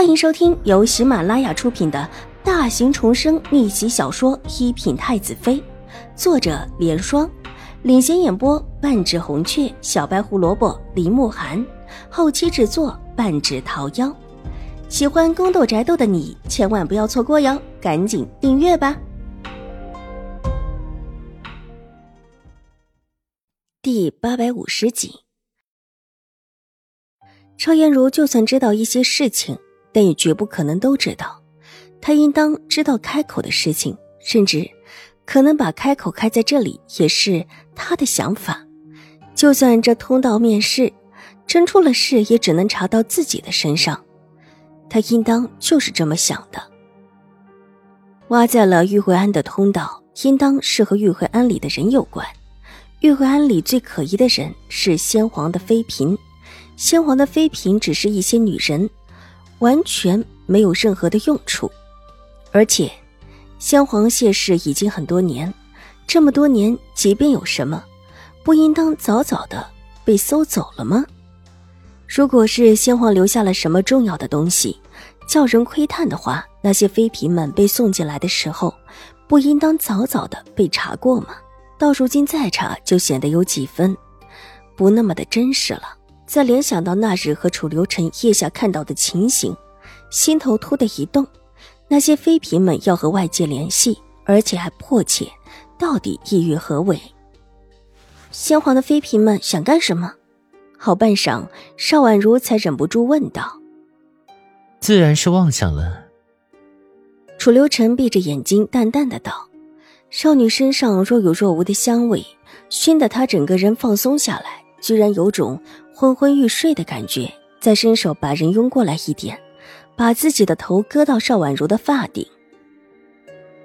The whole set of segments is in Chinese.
欢迎收听由喜马拉雅出品的大型重生逆袭小说《一品太子妃》，作者：莲霜，领衔演播：半指红雀、小白胡萝卜、林慕寒，后期制作：半指桃夭。喜欢宫斗宅斗的你千万不要错过哟，赶紧订阅吧！第八百五十集，超颜如就算知道一些事情。但也绝不可能都知道，他应当知道开口的事情，甚至可能把开口开在这里也是他的想法。就算这通道面试真出了事，也只能查到自己的身上。他应当就是这么想的。挖在了玉慧安的通道，应当是和玉慧安里的人有关。玉慧安里最可疑的人是先皇的妃嫔，先皇的妃嫔只是一些女人。完全没有任何的用处，而且，先皇谢世已经很多年，这么多年，即便有什么，不应当早早的被搜走了吗？如果是先皇留下了什么重要的东西，叫人窥探的话，那些妃嫔们被送进来的时候，不应当早早的被查过吗？到如今再查，就显得有几分不那么的真实了。再联想到那日和楚留臣腋下看到的情形，心头突的一动。那些妃嫔们要和外界联系，而且还迫切，到底意欲何为？先皇的妃嫔们想干什么？好半晌，邵婉如才忍不住问道：“自然是妄想了。”楚留臣闭着眼睛，淡淡的道：“少女身上若有若无的香味，熏得她整个人放松下来，居然有种……”昏昏欲睡的感觉，再伸手把人拥过来一点，把自己的头搁到邵婉如的发顶。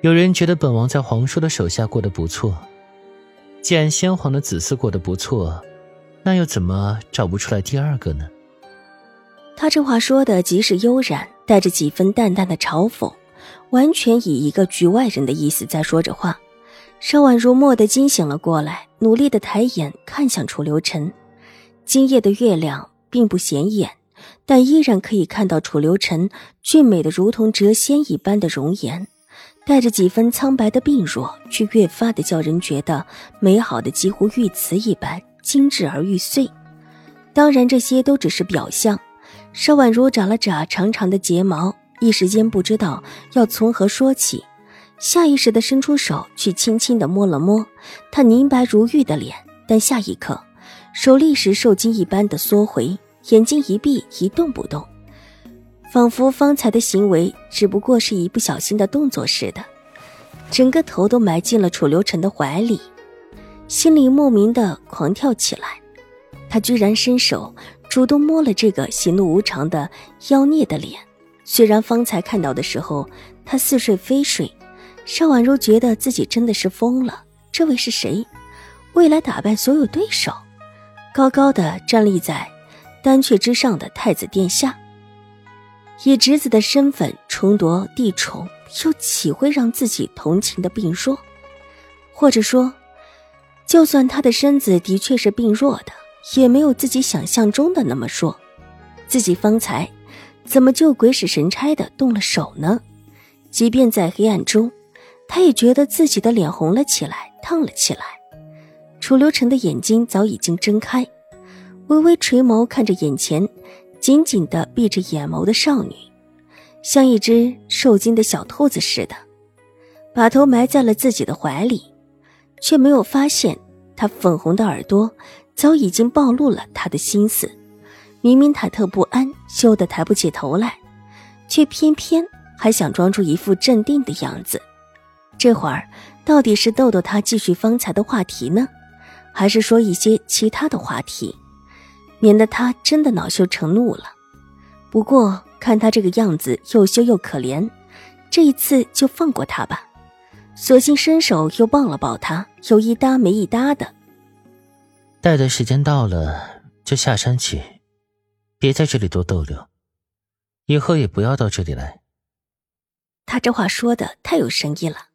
有人觉得本王在皇叔的手下过得不错，既然先皇的子嗣过得不错，那又怎么找不出来第二个呢？他这话说的极是悠然，带着几分淡淡的嘲讽，完全以一个局外人的意思在说着话。邵婉如蓦地惊醒了过来，努力的抬眼看向楚留臣。今夜的月亮并不显眼，但依然可以看到楚留臣俊美的如同谪仙一般的容颜，带着几分苍白的病弱，却越发的叫人觉得美好的几乎玉瓷一般精致而玉碎。当然，这些都只是表象。邵婉如眨了眨长长的睫毛，一时间不知道要从何说起，下意识的伸出手去轻轻的摸了摸她凝白如玉的脸，但下一刻。手立时受惊一般的缩回，眼睛一闭，一动不动，仿佛方才的行为只不过是一不小心的动作似的。整个头都埋进了楚留臣的怀里，心里莫名的狂跳起来。他居然伸手主动摸了这个喜怒无常的妖孽的脸。虽然方才看到的时候他似睡非睡，邵婉如觉得自己真的是疯了。这位是谁？未来打败所有对手？高高的站立在丹阙之上的太子殿下，以侄子的身份重夺帝宠，又岂会让自己同情的病弱？或者说，就算他的身子的确是病弱的，也没有自己想象中的那么弱。自己方才怎么就鬼使神差的动了手呢？即便在黑暗中，他也觉得自己的脸红了起来，烫了起来。楚留臣的眼睛早已经睁开，微微垂眸看着眼前紧紧的闭着眼眸的少女，像一只受惊的小兔子似的，把头埋在了自己的怀里，却没有发现他粉红的耳朵早已经暴露了他的心思。明明忐忑不安，羞得抬不起头来，却偏偏还想装出一副镇定的样子。这会儿到底是逗逗他继续方才的话题呢？还是说一些其他的话题，免得他真的恼羞成怒了。不过看他这个样子，又羞又可怜，这一次就放过他吧。索性伸手又抱了抱他，有一搭没一搭的。待的时间到了，就下山去，别在这里多逗留，以后也不要到这里来。他这话说的太有深意了。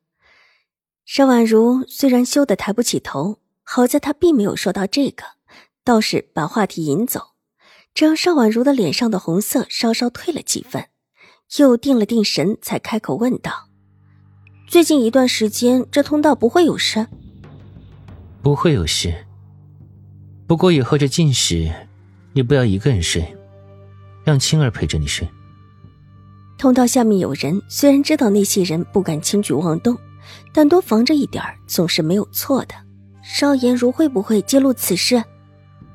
邵婉如虽然羞得抬不起头。好在他并没有说到这个，倒是把话题引走，这让邵婉如的脸上的红色稍稍退了几分，又定了定神，才开口问道：“最近一段时间，这通道不会有事？”“不会有事。不过以后这禁时，你不要一个人睡，让青儿陪着你睡。”通道下面有人，虽然知道那些人不敢轻举妄动，但多防着一点总是没有错的。邵颜如会不会揭露此事？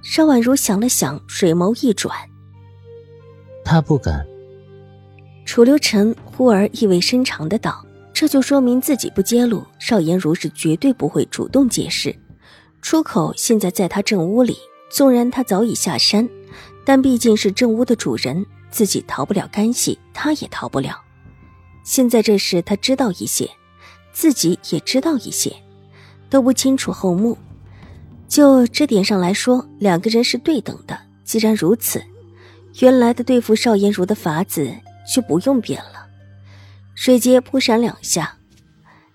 邵婉如想了想，水眸一转，他不敢。楚留臣忽而意味深长的道：“这就说明自己不揭露，邵颜如是绝对不会主动解释。出口现在在他正屋里，纵然他早已下山，但毕竟是正屋的主人，自己逃不了干系，他也逃不了。现在这事他知道一些，自己也知道一些。”都不清楚后幕，就这点上来说，两个人是对等的。既然如此，原来的对付邵颜如的法子就不用变了。水阶扑闪两下，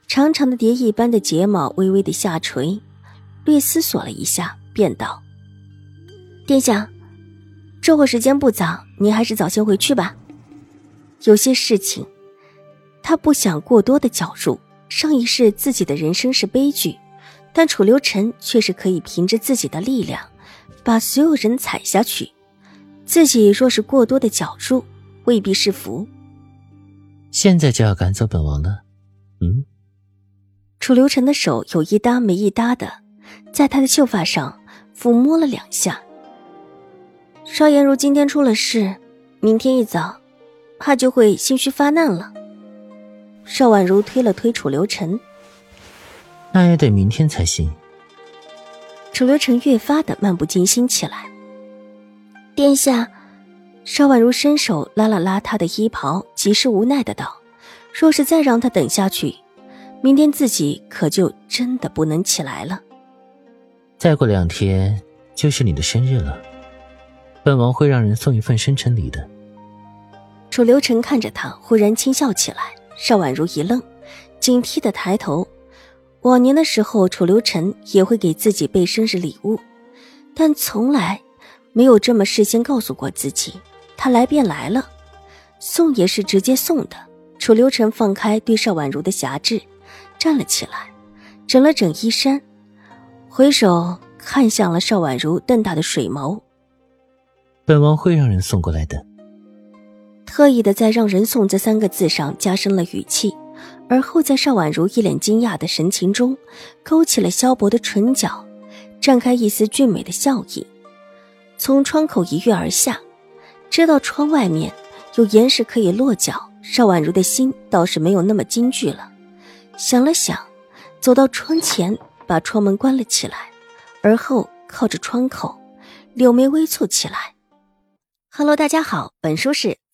长长的蝶一般的睫毛微微的下垂，略思索了一下，便道：“殿下，这会时间不早，您还是早些回去吧。有些事情，他不想过多的搅入。上一世自己的人生是悲剧。”但楚留臣却是可以凭着自己的力量，把所有人踩下去。自己若是过多的搅入，未必是福。现在就要赶走本王了，嗯？楚留臣的手有一搭没一搭的，在他的秀发上抚摸了两下。邵颜如今天出了事，明天一早，怕就会心虚发难了。邵婉如推了推楚留臣。那也得明天才行。楚留臣越发的漫不经心起来。殿下，邵婉如伸手拉了拉他的衣袍，极是无奈的道：“若是再让他等下去，明天自己可就真的不能起来了。”再过两天就是你的生日了，本王会让人送一份生辰礼的。楚留臣看着他，忽然轻笑起来。邵婉如一愣，警惕的抬头。往年的时候，楚留臣也会给自己备生日礼物，但从来没有这么事先告诉过自己。他来便来了，送也是直接送的。楚留臣放开对邵婉如的辖制，站了起来，整了整衣衫，回首看向了邵婉如瞪大的水眸。本王会让人送过来的。特意的在“让人送”这三个字上加深了语气。而后，在邵婉如一脸惊讶的神情中，勾起了萧薄的唇角，绽开一丝俊美的笑意。从窗口一跃而下，知道窗外面有岩石可以落脚，邵婉如的心倒是没有那么惊惧了。想了想，走到窗前，把窗门关了起来，而后靠着窗口，柳眉微蹙起来。Hello，大家好，本书是